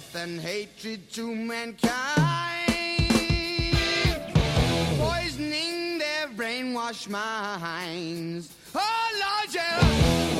Death and hatred to mankind, poisoning their brainwashed minds. Oh, Lord, yeah.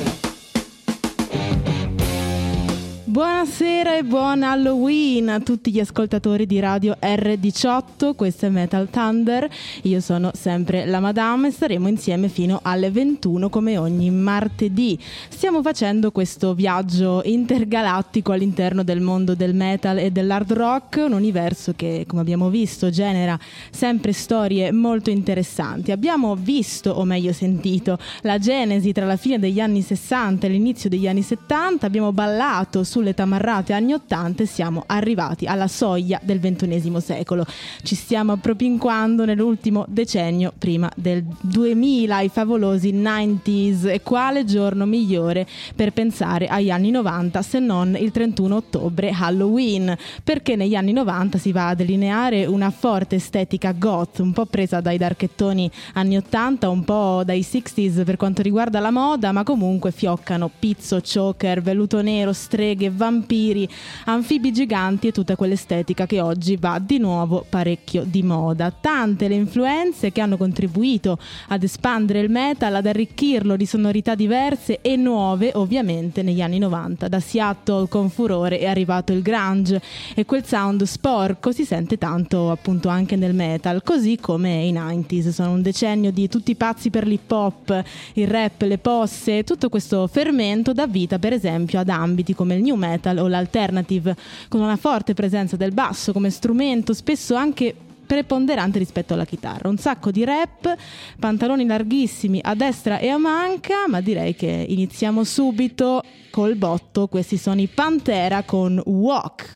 Buonasera e buon Halloween a tutti gli ascoltatori di Radio R18, questo è Metal Thunder, io sono sempre la Madame e staremo insieme fino alle 21 come ogni martedì. Stiamo facendo questo viaggio intergalattico all'interno del mondo del metal e dell'hard rock, un universo che come abbiamo visto genera sempre storie molto interessanti. Abbiamo visto, o meglio sentito, la genesi tra la fine degli anni 60 e l'inizio degli anni 70, abbiamo ballato su sulle tamarrate anni 80 e siamo arrivati alla soglia del XXI secolo. Ci stiamo appropinquando nell'ultimo decennio prima del 2000, i favolosi 90s e quale giorno migliore per pensare agli anni 90 se non il 31 ottobre Halloween, perché negli anni 90 si va a delineare una forte estetica goth, un po' presa dai darchettoni anni 80, un po' dai 60s per quanto riguarda la moda, ma comunque fioccano pizzo, choker, velluto nero, streghe, vampiri, anfibi giganti e tutta quell'estetica che oggi va di nuovo parecchio di moda. Tante le influenze che hanno contribuito ad espandere il metal, ad arricchirlo di sonorità diverse e nuove, ovviamente negli anni 90. Da Seattle con furore è arrivato il grunge e quel sound sporco si sente tanto appunto anche nel metal, così come i 90s. Sono un decennio di tutti pazzi per l'hip hop, il rap, le posse, tutto questo fermento dà vita per esempio ad ambiti come il new metal o l'alternative, con una forte presenza del basso come strumento, spesso anche preponderante rispetto alla chitarra. Un sacco di rap, pantaloni larghissimi a destra e a manca, ma direi che iniziamo subito col botto. Questi sono i Pantera con Walk.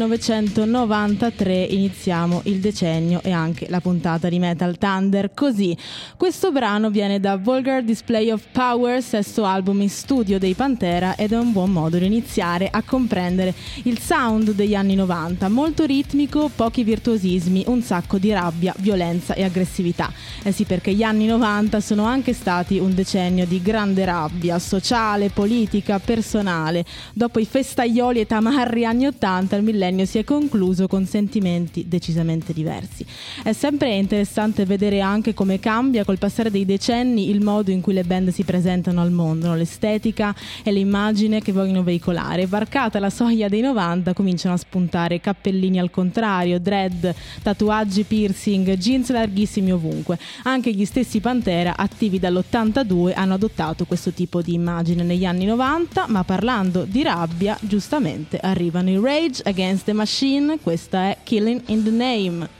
1993 iniziamo il decennio e anche la puntata di Metal Thunder. Così questo brano viene da Vulgar Display of Power, sesto album in studio dei Pantera ed è un buon modo di iniziare a comprendere il sound degli anni 90, molto ritmico, pochi virtuosismi, un sacco di rabbia, violenza e aggressività. Eh sì, perché gli anni 90 sono anche stati un decennio di grande rabbia sociale, politica, personale. Dopo i festaioli e tamarri anni 80, il millennio si è concluso con sentimenti decisamente diversi. È sempre interessante vedere anche come cambia col passare dei decenni il modo in cui le band si presentano al mondo, l'estetica e l'immagine che vogliono veicolare. Varcata la soglia dei 90 cominciano a spuntare cappellini al contrario, dread, tatuaggi, piercing, jeans larghissimi ovunque. Anche gli stessi Pantera, attivi dall'82, hanno adottato questo tipo di immagine negli anni 90, ma parlando di rabbia, giustamente arrivano i Rage Against the Machine, questa è Killing in the Name.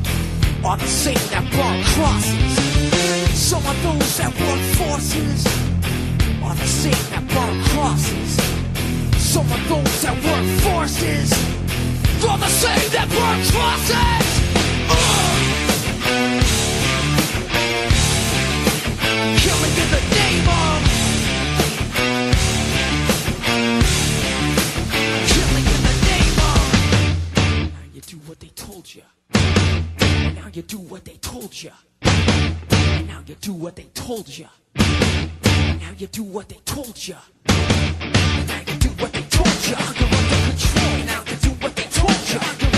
are the same that brought crosses. Some of those that work forces are the same that brought crosses. Some of those that work forces are the same that brought crosses. Uh! Killing in the you do what they told you. And now you do what they told you. And now you do what they told you. And now you do what they told you. Under control. Now you do what they told you.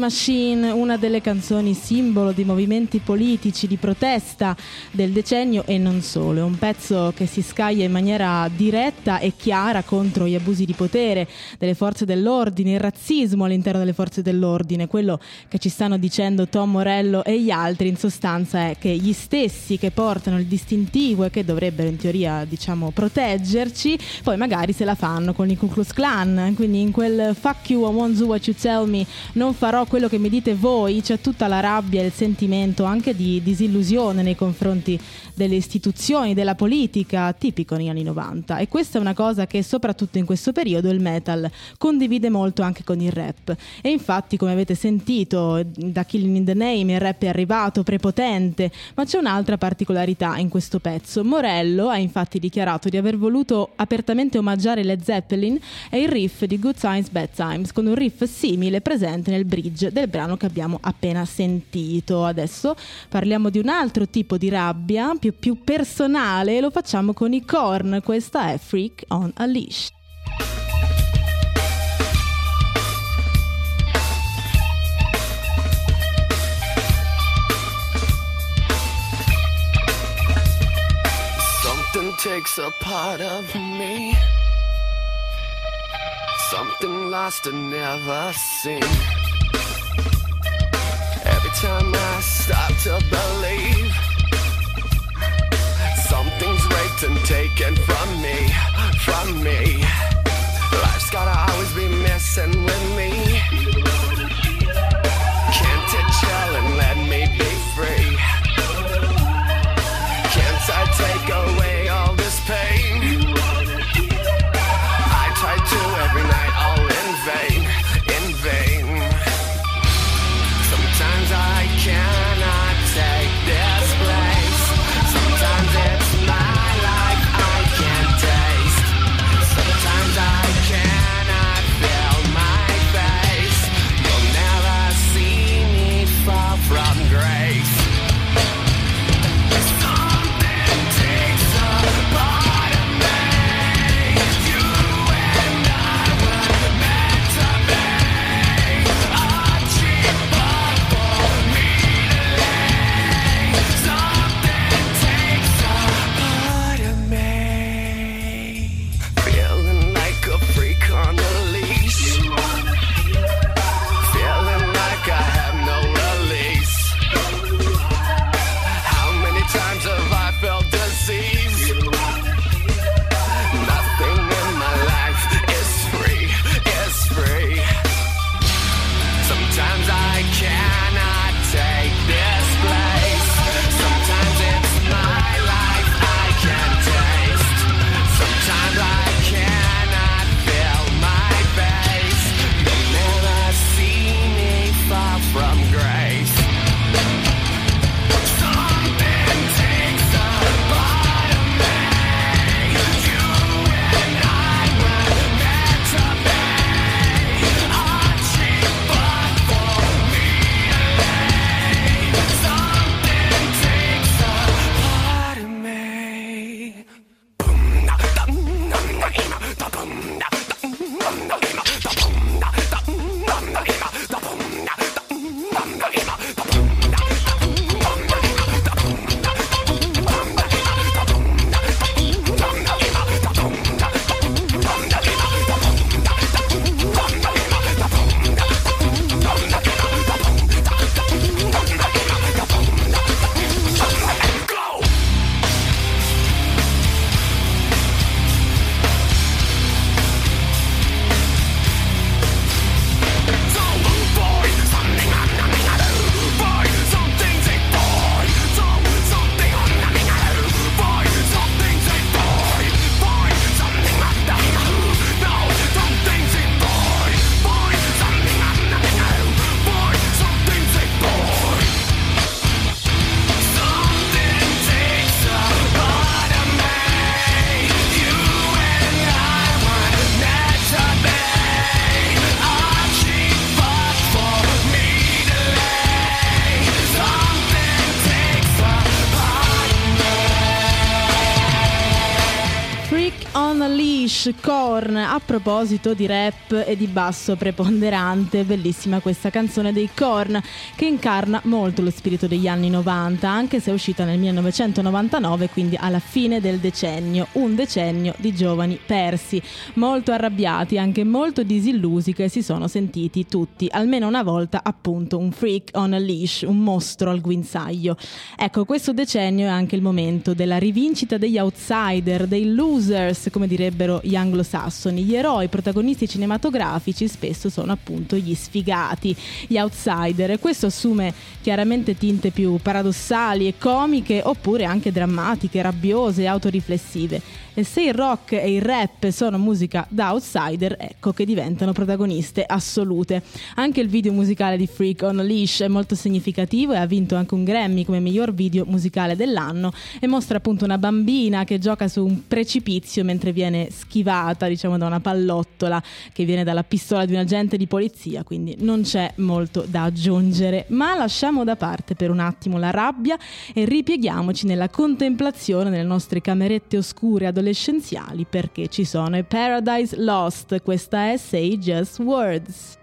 Machine, una delle canzoni simbolo di movimenti politici di protesta del decennio e non solo. È un pezzo che si scaglia in maniera diretta e chiara contro gli abusi di potere delle forze dell'ordine, il razzismo all'interno delle forze dell'ordine. Quello che ci stanno dicendo Tom Morello e gli altri in sostanza è che gli stessi che portano il distintivo e che dovrebbero in teoria diciamo proteggerci, poi magari se la fanno con il Ku Klux Klan. Quindi in quel fuck you, I won't do what you tell me, non farò quello che mi dite voi, c'è tutta la rabbia e il sentimento anche di disillusione nei confronti delle istituzioni, della politica, tipico negli anni 90. E questa è una cosa che soprattutto in questo periodo il metal condivide molto anche con il rap. E infatti, come avete sentito da Killing in the Name, il rap è arrivato prepotente, ma c'è un'altra particolarità in questo pezzo. Morello ha infatti dichiarato di aver voluto apertamente omaggiare Led Zeppelin e il riff di Good Times Bad Times con un riff simile presente nel bridge del brano che abbiamo appena sentito. Adesso parliamo di un altro tipo di rabbia, più, più personale, e lo facciamo con i Korn. Questa è Freak on a Leash. Takes a part of me. Something lost and never seen. Time I start to believe something's raped and taken from me, from me. Life's gotta always be messing with me. Unleash Korn. A proposito di rap e di basso preponderante, bellissima questa canzone dei Korn che incarna molto lo spirito degli anni 90, anche se è uscita nel 1999, quindi alla fine del decennio, un decennio di giovani persi, molto arrabbiati, anche molto disillusi che si sono sentiti tutti, almeno una volta appunto un freak on a leash, un mostro al guinzaglio. Ecco, questo decennio è anche il momento della rivincita degli outsider, dei losers, come direbbero gli anglosassoni. Gli eroi protagonisti cinematografici spesso sono appunto gli sfigati, gli outsider e questo assume chiaramente tinte più paradossali e comiche oppure anche drammatiche, rabbiose, autoriflessive. E se il rock e il rap sono musica da outsider, ecco che diventano protagoniste assolute. Anche il video musicale di Freak on a Leash è molto significativo e ha vinto anche un Grammy come miglior video musicale dell'anno e mostra appunto una bambina che gioca su un precipizio mentre viene schivata, diciamo, da una pallottola che viene dalla pistola di un agente di polizia, quindi non c'è molto da aggiungere. Ma lasciamo da parte per un attimo la rabbia e ripieghiamoci nella contemplazione nelle nostre camerette oscure adolescenziali perché ci sono i Paradise Lost, questa è Say Just Words.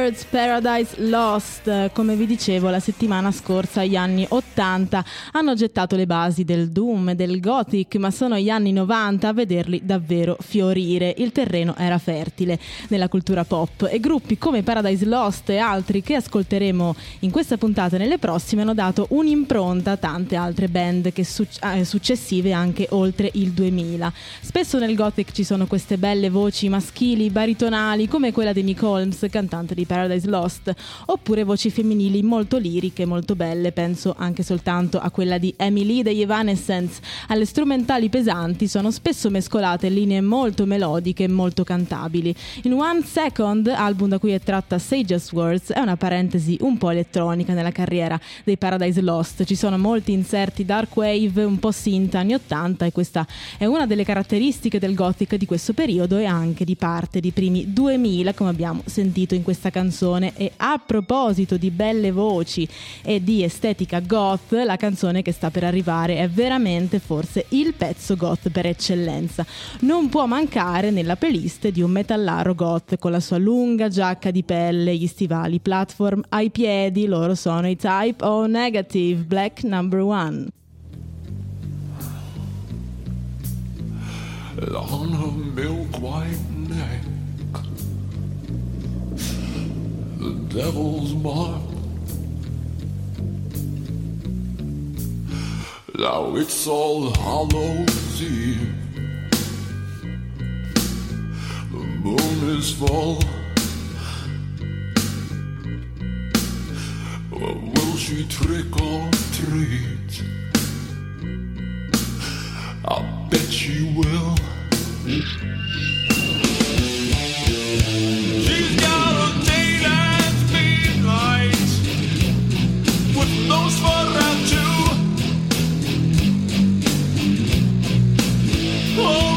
Words, Paradise Lost. Come vi dicevo, la settimana scorsa gli anni 80 hanno gettato le basi del Doom e del Gothic, ma sono gli anni 90 a vederli davvero fiorire. Il terreno era fertile nella cultura pop e gruppi come Paradise Lost e altri che ascolteremo in questa puntata e nelle prossime hanno dato un'impronta a tante altre band che su- eh, successive anche oltre il 2000. Spesso nel Gothic ci sono queste belle voci maschili, baritonali, come quella di Nick Holmes, cantante di Paradise Lost, oppure voci femminili molto liriche, molto belle, penso anche soltanto a quella di Emily degli Evanescence. Alle strumentali pesanti sono spesso mescolate linee molto melodiche e molto cantabili. In One Second, album da cui è tratta Just Words, è una parentesi un po' elettronica nella carriera dei Paradise Lost. Ci sono molti inserti dark wave, un po' synth anni 80 e questa è una delle caratteristiche del gothic di questo periodo e anche di parte di primi 2000 come abbiamo sentito in questa canzone e a proposito di belle voci e di estetica goth la canzone che sta per arrivare è veramente forse il pezzo goth per eccellenza non può mancare nella playlist di un metallaro goth con la sua lunga giacca di pelle gli stivali platform ai piedi loro sono i Type O Negative Black Number One on her milk white neck. Devil's mark. Now it's all Hallows Eve. The moon is full. Or will she trick or treat? I bet she will. She's got Oh,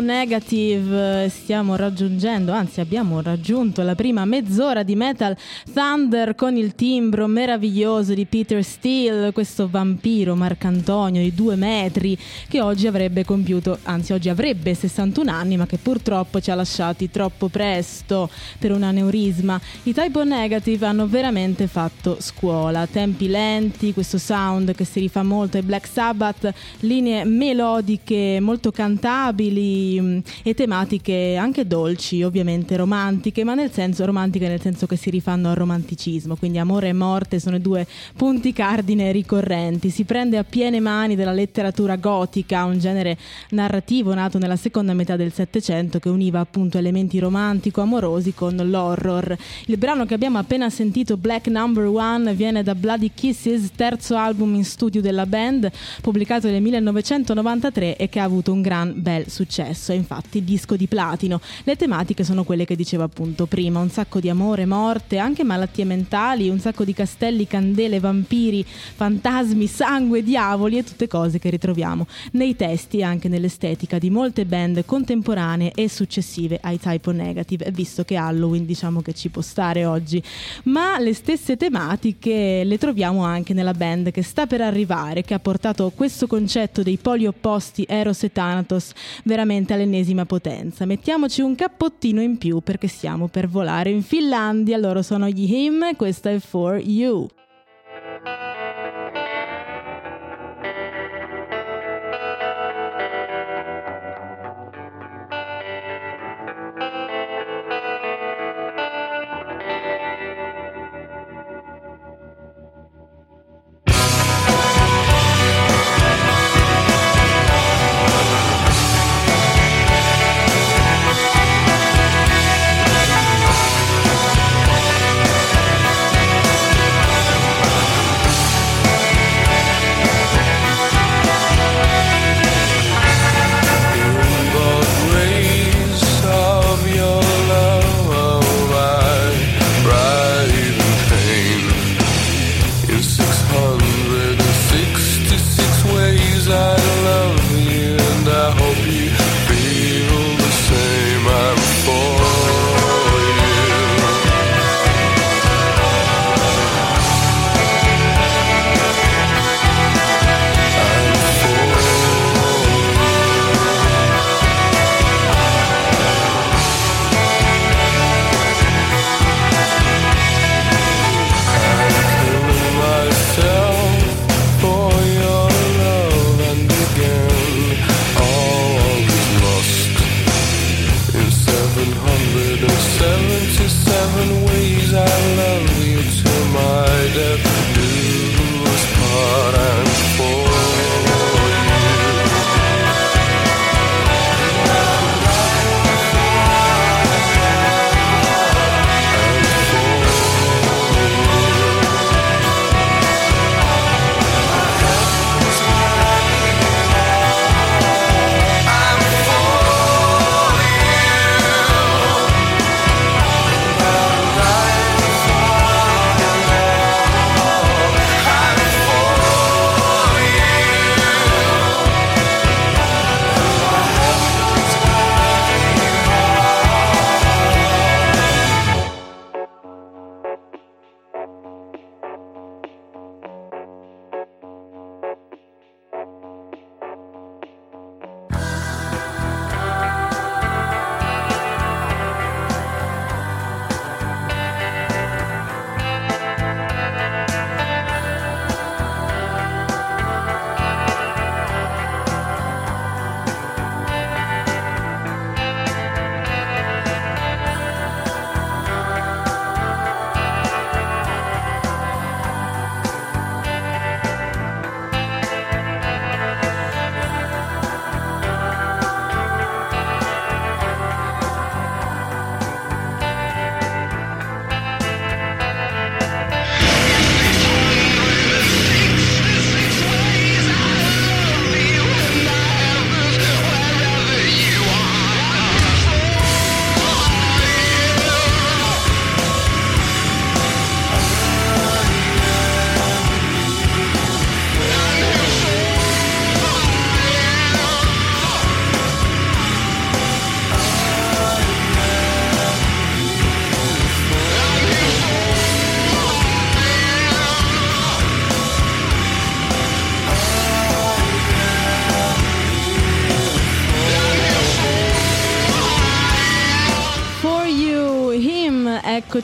Negative. Stiamo raggiungendo, anzi abbiamo raggiunto la prima mezz'ora di Metal Thunder con il timbro meraviglioso di Peter Steele, questo vampiro Marcantonio di due metri che oggi avrebbe compiuto, anzi oggi avrebbe 61 anni ma che purtroppo ci ha lasciati troppo presto per un aneurisma. I Type O Negative hanno veramente fatto scuola, tempi lenti, questo sound che si rifà molto ai Black Sabbath, linee melodiche molto cantabili mh, e tematiche anche dolci, ovviamente romantiche, ma nel senso romantiche nel senso che si rifanno al romanticismo, quindi amore e morte sono i due punti cardine ricorrenti. Si prende a piene mani della letteratura gotica, un genere narrativo nato nella seconda metà del Settecento che univa appunto elementi romantico-amorosi con l'horror. Il brano che abbiamo appena sentito, Black Number One, viene da Bloody Kisses, terzo album in studio della band, pubblicato nel 1993 e che ha avuto un gran bel successo, è infatti disco di platino. Le tematiche sono quelle che dicevo appunto prima, un sacco di amore, morte, anche malattie mentali, un sacco di castelli, candele, vampiri, fantasmi, sangue, diavoli e tutte cose che ritroviamo nei testi e anche nell'estetica di molte band contemporanee e successive ai Typo Negative, visto che Halloween diciamo che ci può stare oggi. Ma le stesse tematiche le troviamo anche nella band che sta per arrivare, che ha portato questo concetto dei poli opposti Eros e Thanatos veramente all'ennesima potenza. Mettiamoci un cappottino in più perché stiamo per volare in Finlandia. Loro sono gli Him, questa è For You.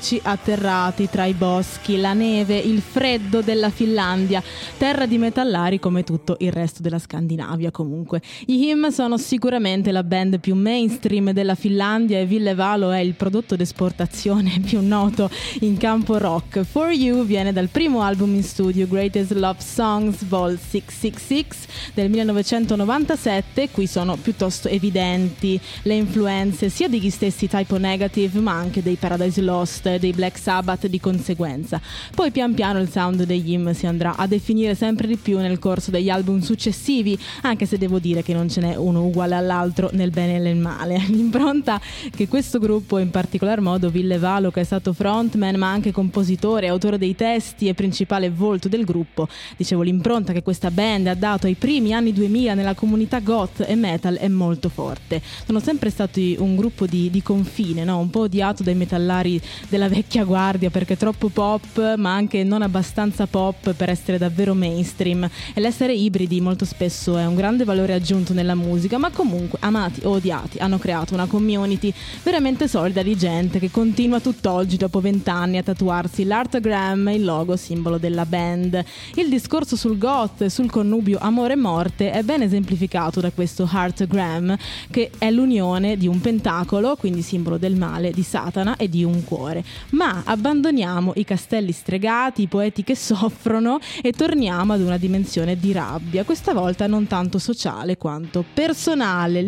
Eccoci atterrati tra i boschi, la neve, il freddo della Finlandia, terra di metallari come tutto il resto della Scandinavia comunque. I Him sono sicuramente la band più mainstream della Finlandia e Ville Valo è il prodotto d'esportazione più noto in campo rock. For You viene dal primo album in studio Greatest Love Songs Vol 666 del 1997, qui sono piuttosto evidenti le influenze sia degli stessi Typo Negative ma anche dei Paradise Lost e dei Black Sabbath di conseguenza. Poi pian piano il sound degli Him si andrà a definire sempre di più nel corso degli album successivi, anche se devo dire che non ce n'è uno uguale all'altro nel bene e nel male. L'impronta che questo gruppo, in particolar modo Ville Valo, che è stato frontman ma anche compositore, autore dei testi e principale volto del gruppo, dicevo l'impronta che questa band ha dato ai primi anni 2000 nella comunità goth e metal è molto forte. Sono sempre stati un gruppo di, di confine, no? un po' odiato dai metallari della vecchia guardia perché troppo pop ma anche non abbastanza pop per essere davvero mainstream. E l'essere ibridi molto spesso è un grande valore aggiunto nella musica ma comunque amati o odiati hanno creato una community veramente solida di gente che continua tutt'oggi dopo vent'anni a tatuarsi l'artogram il logo simbolo della band. Il discorso sul goth e sul connubio amore e morte è ben esemplificato da questo heartogram che è l'unione di un pentacolo quindi simbolo del male di Satana e di un cuore ma abbandoniamo i castelli stregati i poeti che soffrono e torniamo ad una dimensione di rabbia questa volta non tanto sociale quanto personale.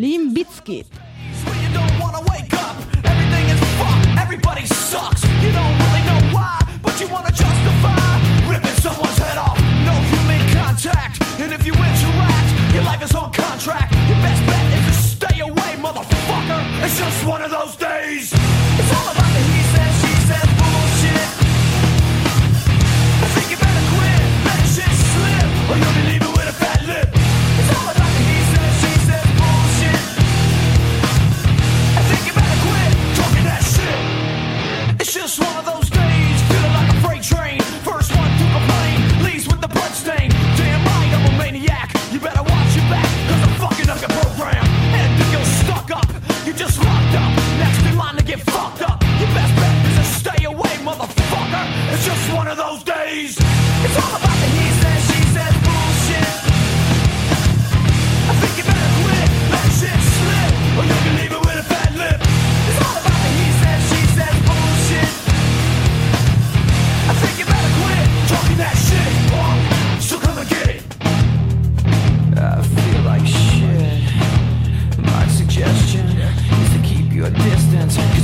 Fucked, everybody sucks. It's just one of those days. It's all about the just one of those days, feeling like a freight train. First one to complain, leaves with the blood stain. Damn right, I'm a maniac. You better watch your back, cause I'm fucking up your program. And if you're stuck up, you just locked up. Next in line to get fucked up. Your best bet is to stay away, motherfucker. It's just one of those days. It's all like shit. My suggestion is to keep your distance.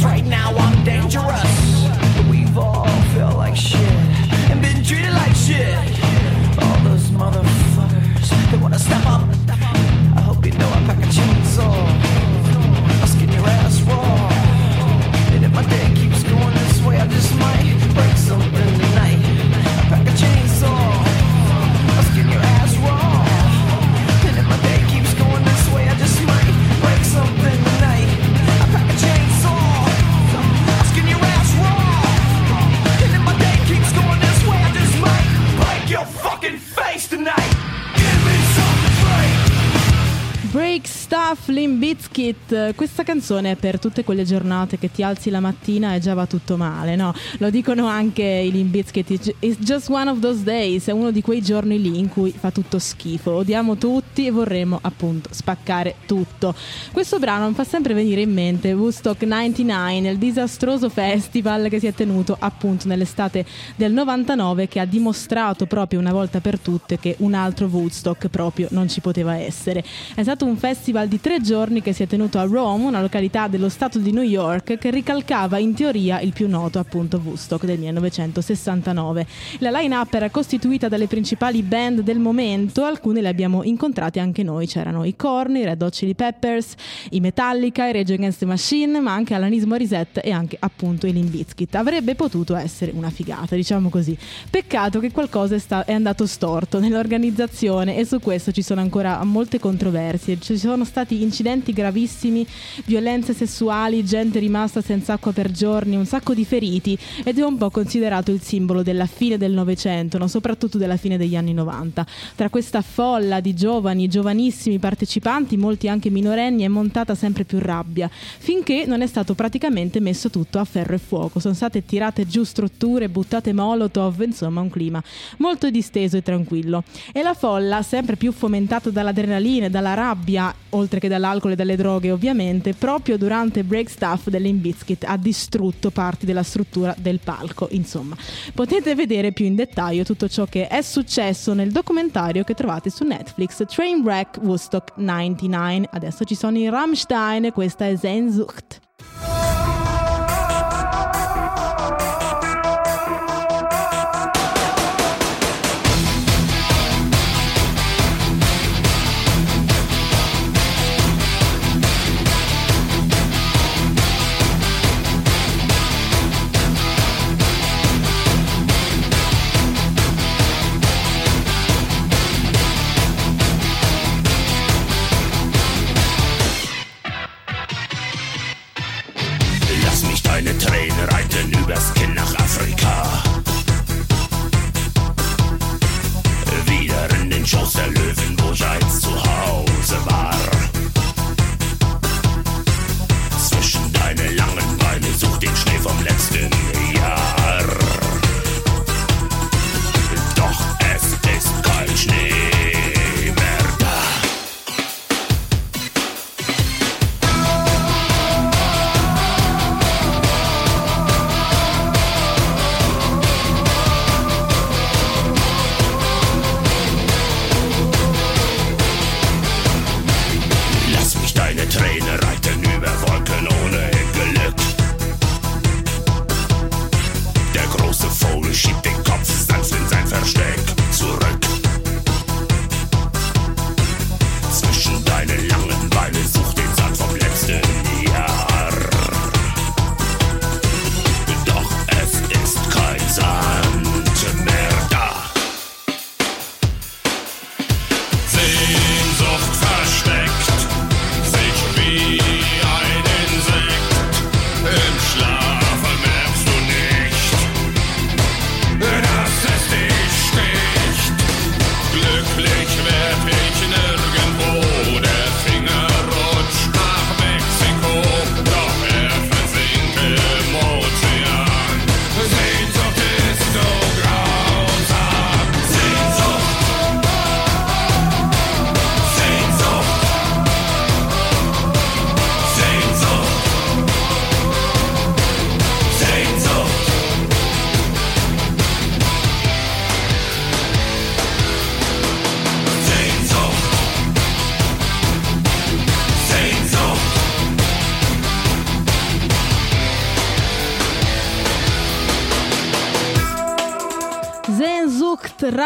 Bizkit questa canzone è per tutte quelle giornate che ti alzi la mattina e già va tutto male no? lo dicono anche i Limp Bizkit it's just one of those days è uno di quei giorni lì in cui fa tutto schifo. Odiamo tutti e vorremmo appunto spaccare tutto. Questo brano mi fa sempre venire in mente Woodstock 99 il disastroso festival che si è tenuto appunto nell'estate del 99 che ha dimostrato proprio una volta per tutte che un altro Woodstock proprio non ci poteva essere. È stato un festival di tre giorni che si è tenuto a Rome, una località dello stato di New York, che ricalcava in teoria il più noto appunto Woodstock del 1969. La line-up era costituita dalle principali band del momento, alcune le abbiamo incontrate anche noi, c'erano i Korn, i Red Hot Chili Peppers, i Metallica, i Rage Against the Machine, ma anche Alanis Morissette e anche appunto i Limp Bizkit. Avrebbe potuto essere una figata, diciamo così. Peccato che qualcosa è, sta- è andato storto nell'organizzazione e su questo ci sono ancora molte controversie. Ci sono stati incidenti gravissimi, violenze sessuali, gente rimasta senza acqua per giorni, un sacco di feriti ed è un po' considerato il simbolo della fine del Novecento, no? soprattutto della fine degli anni 90. Tra questa folla di giovani, giovanissimi partecipanti, molti anche minorenni, è montata sempre più rabbia, finché non è stato praticamente messo tutto a ferro e fuoco. Sono state tirate giù strutture, buttate molotov, insomma un clima molto disteso e tranquillo. E la folla, sempre più fomentata dall'adrenalina e dalla rabbia, oltre che dall'alcol e dalle droghe ovviamente, proprio durante break staff dell'Inbiscuit ha distrutto parti della struttura del palco. Insomma, potete vedere più in dettaglio tutto ciò che è successo nel documentario che trovate su Netflix Trainwreck Woodstock 99. Adesso ci sono i Rammstein questa è Sehnsucht.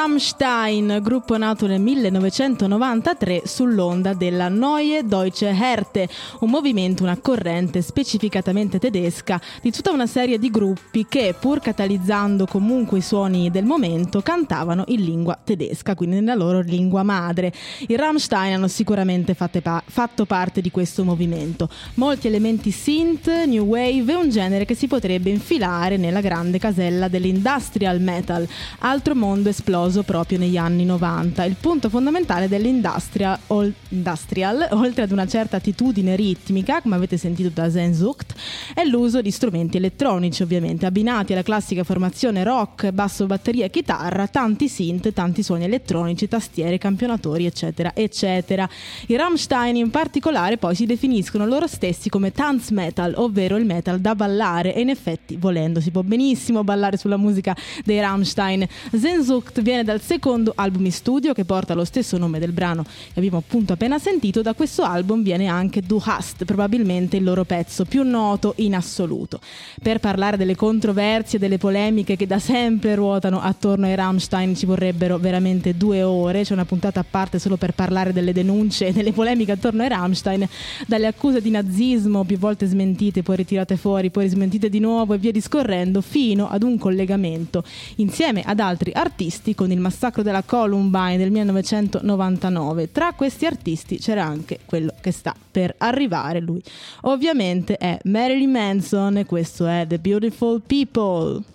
Rammstein, gruppo nato nel 1993 sull'onda della Neue Deutsche Härte, un movimento, una corrente specificatamente tedesca di tutta una serie di gruppi che, pur catalizzando comunque i suoni del momento, cantavano in lingua tedesca, quindi nella loro lingua madre. I Rammstein hanno sicuramente pa- fatto parte di questo movimento. Molti elementi synth, new wave e un genere che si potrebbe infilare nella grande casella dell'industrial metal, altro mondo esploso proprio negli anni 90. Il punto fondamentale dell'industrial, ol- oltre ad una certa attitudine ritmica, come avete sentito da Sehnsucht, è l'uso di strumenti elettronici, ovviamente, abbinati alla classica formazione rock, basso, batteria e chitarra, tanti synth, tanti suoni elettronici, tastiere, campionatori, eccetera, eccetera. I Rammstein in particolare poi si definiscono loro stessi come Tanz Metal, ovvero il metal da ballare e in effetti volendo si può benissimo ballare sulla musica dei Rammstein. Sehnsucht viene dal secondo album in studio che porta lo stesso nome del brano che abbiamo appunto appena sentito. Da questo album viene anche Du Hast, probabilmente il loro pezzo più noto in assoluto. Per parlare delle controversie, delle polemiche che da sempre ruotano attorno ai Rammstein ci vorrebbero veramente due ore. C'è una puntata a parte solo per parlare delle denunce e delle polemiche attorno ai Rammstein, dalle accuse di nazismo più volte smentite, poi ritirate fuori, poi smentite di nuovo e via discorrendo, fino ad un collegamento insieme ad altri artisti con il massacro della Columbine del 1999. Tra questi artisti c'era anche quello che sta per arrivare, lui ovviamente è Marilyn Manson e questo è The Beautiful People.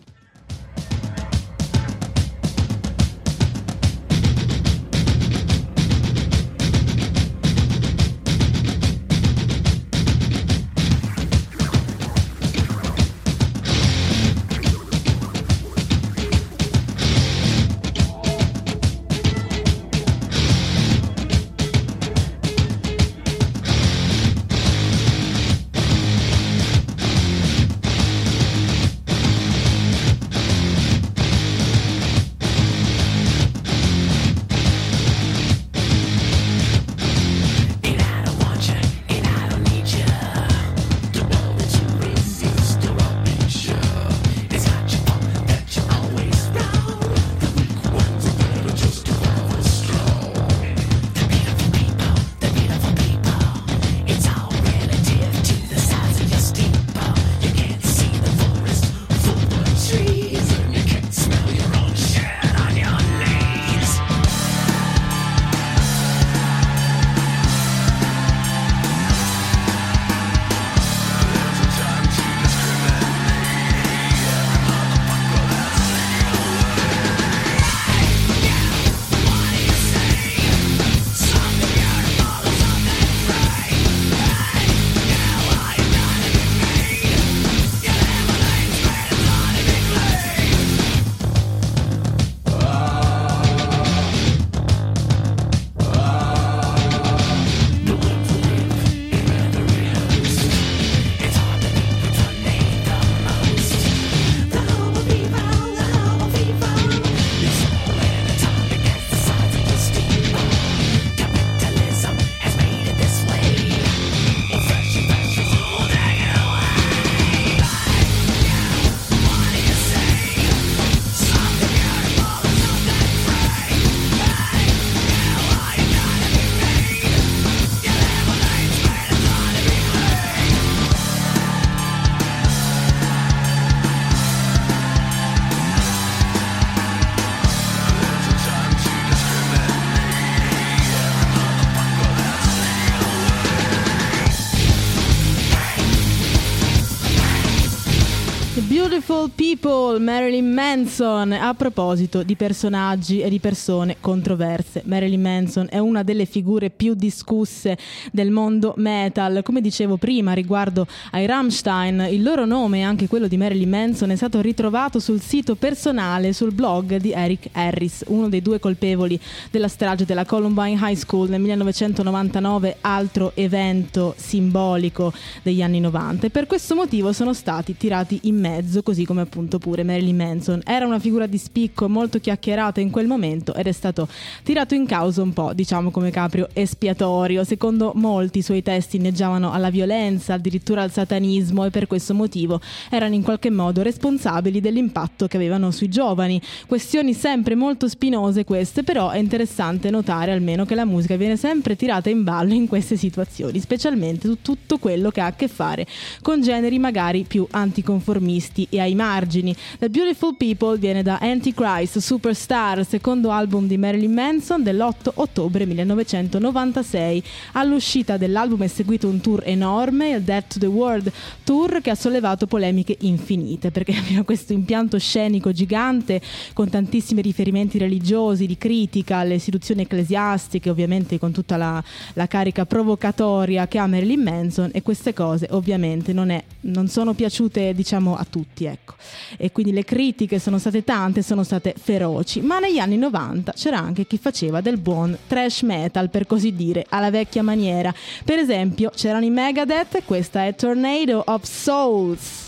People, Marilyn Manson. A proposito di personaggi e di persone controverse, Marilyn Manson è una delle figure più discusse del mondo metal. Come dicevo prima riguardo ai Rammstein, il loro nome e anche quello di Marilyn Manson è stato ritrovato sul sito personale, sul blog di Eric Harris, uno dei due colpevoli della strage della Columbine High School nel 1999, altro evento simbolico degli anni 90. E per questo motivo sono stati tirati in mezzo, così come appunto pure Marilyn Manson. Era una figura di spicco molto chiacchierata in quel momento ed è stato tirato in causa un po', diciamo come caprio espiatorio. Secondo molti i suoi testi inneggiavano alla violenza, addirittura al satanismo e per questo motivo erano in qualche modo responsabili dell'impatto che avevano sui giovani. Questioni sempre molto spinose queste, però è interessante notare almeno che la musica viene sempre tirata in ballo in queste situazioni, specialmente su tutto quello che ha a che fare con generi magari più anticonformisti e ai margini. The Beautiful People viene da Antichrist Superstar, secondo album di Marilyn Manson dell'8 ottobre 1996. All'uscita dell'album è seguito un tour enorme, il Death to the World Tour, che ha sollevato polemiche infinite perché aveva questo impianto scenico gigante con tantissimi riferimenti religiosi, di critica alle istituzioni ecclesiastiche, ovviamente con tutta la, la carica provocatoria che ha Marilyn Manson e queste cose ovviamente non, è, non sono piaciute diciamo a tutti ecco. E quindi le critiche sono state tante, sono state feroci. Ma negli anni 90 c'era anche chi faceva del buon trash metal per così dire alla vecchia maniera. Per esempio c'erano i Megadeth questa è Tornado of Souls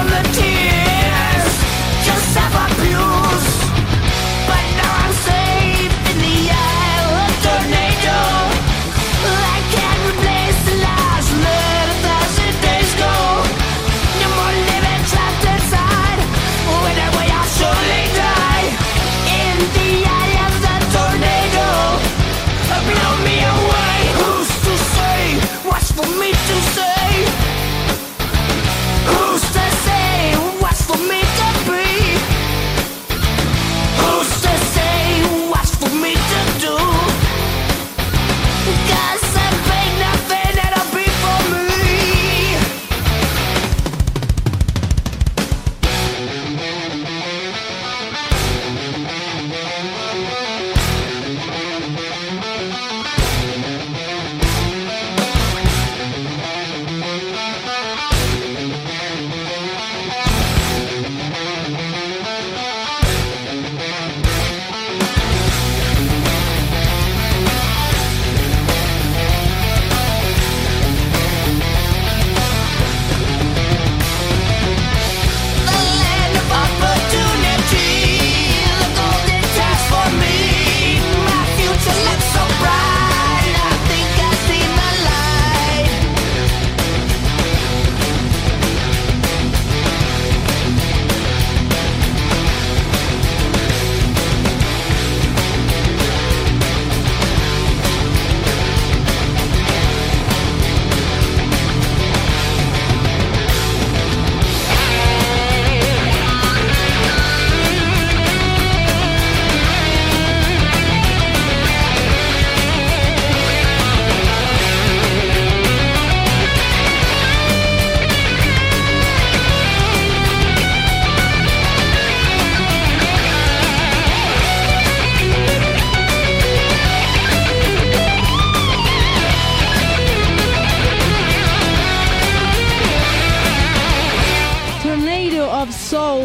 on the team.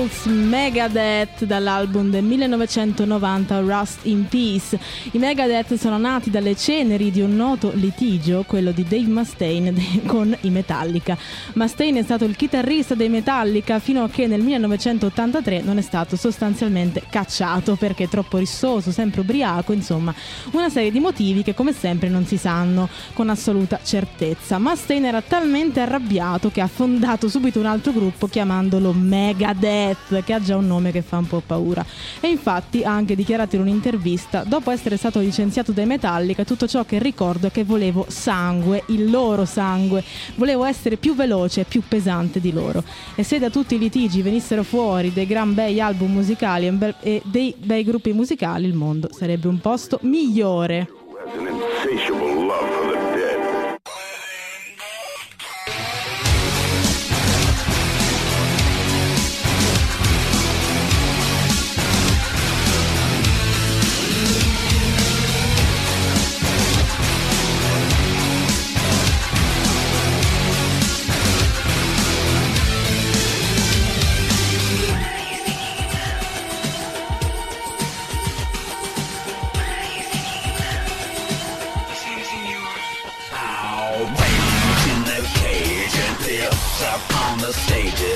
Souls Megadeth dall'album del 1990 Rust in Peace. I Megadeth sono nati dalle ceneri di un noto litigio, quello di Dave Mustaine con i Metallica. Mustaine è stato il chitarrista dei Metallica fino a che nel 1983 non è stato sostanzialmente cacciato perché troppo rissoso, sempre ubriaco, insomma, una serie di motivi che come sempre non si sanno con assoluta certezza. Mustaine era talmente arrabbiato che ha fondato subito un altro gruppo chiamandolo Megadeth, che ha già un nome che fa un po' paura. E infatti ha anche dichiarato in un'intervista, dopo essere stato licenziato dai Metallica, tutto ciò che ricordo è che volevo sangue, il loro sangue, volevo essere più veloce e più pesante di loro. E se da tutti i litigi venissero fuori dei gran bei album musicali e dei bei gruppi musicali, il mondo sarebbe un posto migliore. The stage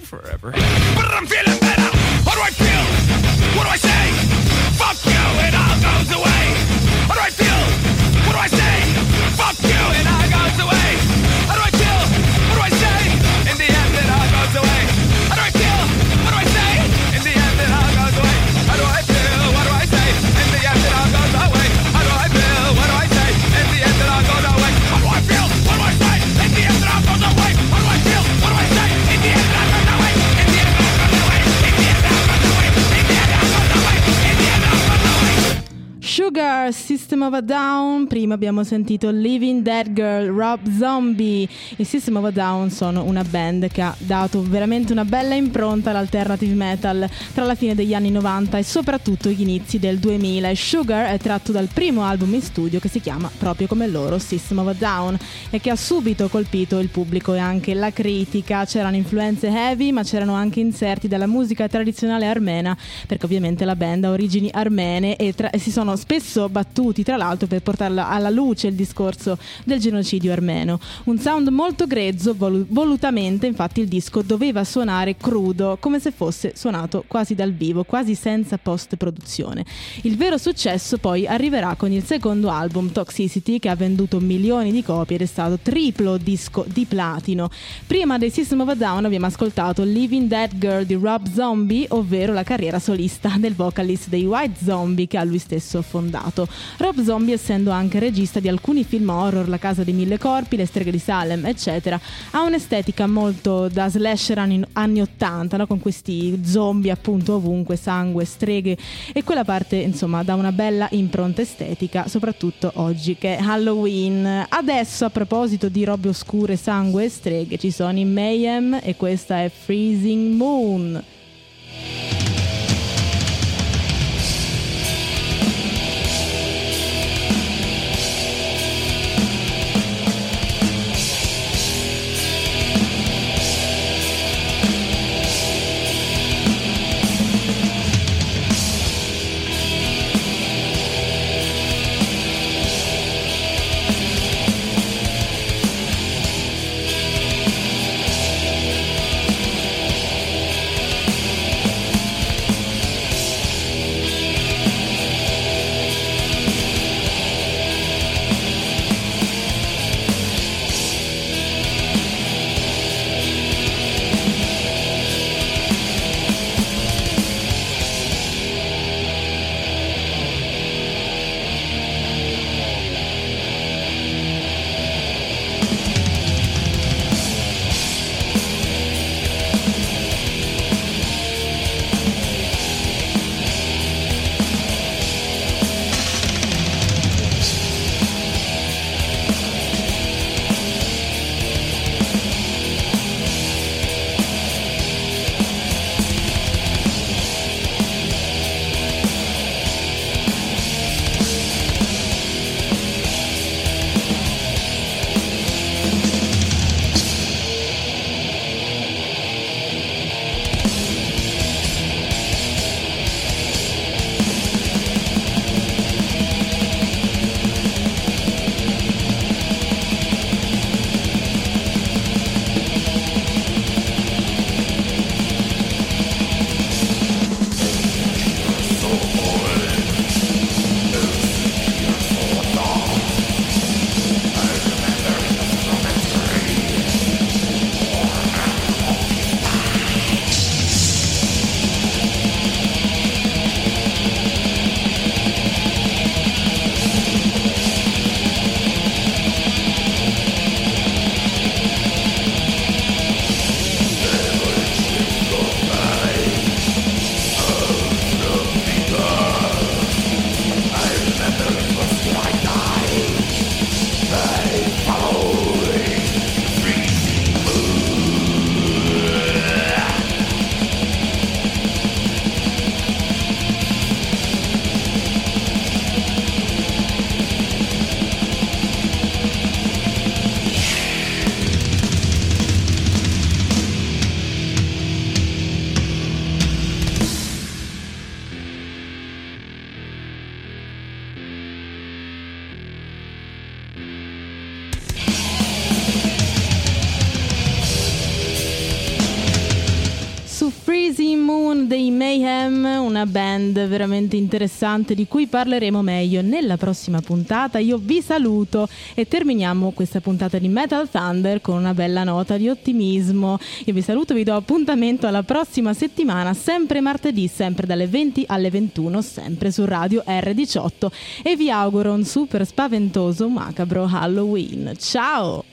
forever. But I'm feeling better! Do I feel? What do I say? Fuck you, it all goes away! Do I feel? What do I say? Fuck you, it all System of a Down, prima abbiamo sentito Living Dead Girl, Rob Zombie. I System of a Down sono una band che ha dato veramente una bella impronta all'alternative metal tra la fine degli anni 90 e soprattutto gli inizi del 2000. E Sugar è tratto dal primo album in studio che si chiama proprio come loro System of a Down e che ha subito colpito il pubblico e anche la critica. C'erano influenze heavy ma c'erano anche inserti della musica tradizionale armena perché ovviamente la band ha origini armene e, tra- e si sono spesso battuti tra l'altro per portare alla luce il discorso del genocidio armeno. Un sound molto grezzo, volu- volutamente infatti il disco doveva suonare crudo, come se fosse suonato quasi dal vivo, quasi senza post produzione. Il vero successo poi arriverà con il secondo album Toxicity che ha venduto milioni di copie ed è stato triplo disco di platino. Prima dei System of a Down abbiamo ascoltato Living Dead Girl di Rob Zombie, ovvero la carriera solista del vocalist dei White Zombie che ha lui stesso fondato. Rob Zombie, essendo anche regista di alcuni film horror, La casa dei mille corpi, Le streghe di Salem, eccetera, ha un'estetica molto da slasher anni, anni 80, no? con questi zombie appunto ovunque, sangue, streghe e quella parte insomma dà una bella impronta estetica, soprattutto oggi che è Halloween. Adesso a proposito di robe oscure, sangue e streghe ci sono i Mayhem e questa è Freezing Moon. Veramente interessante di cui parleremo meglio nella prossima puntata. Io vi saluto e terminiamo questa puntata di Metal Thunder con una bella nota di ottimismo. Io vi saluto, vi do appuntamento alla prossima settimana, sempre martedì, sempre dalle 20 alle 21, sempre su Radio R18 e vi auguro un super spaventoso macabro Halloween. Ciao!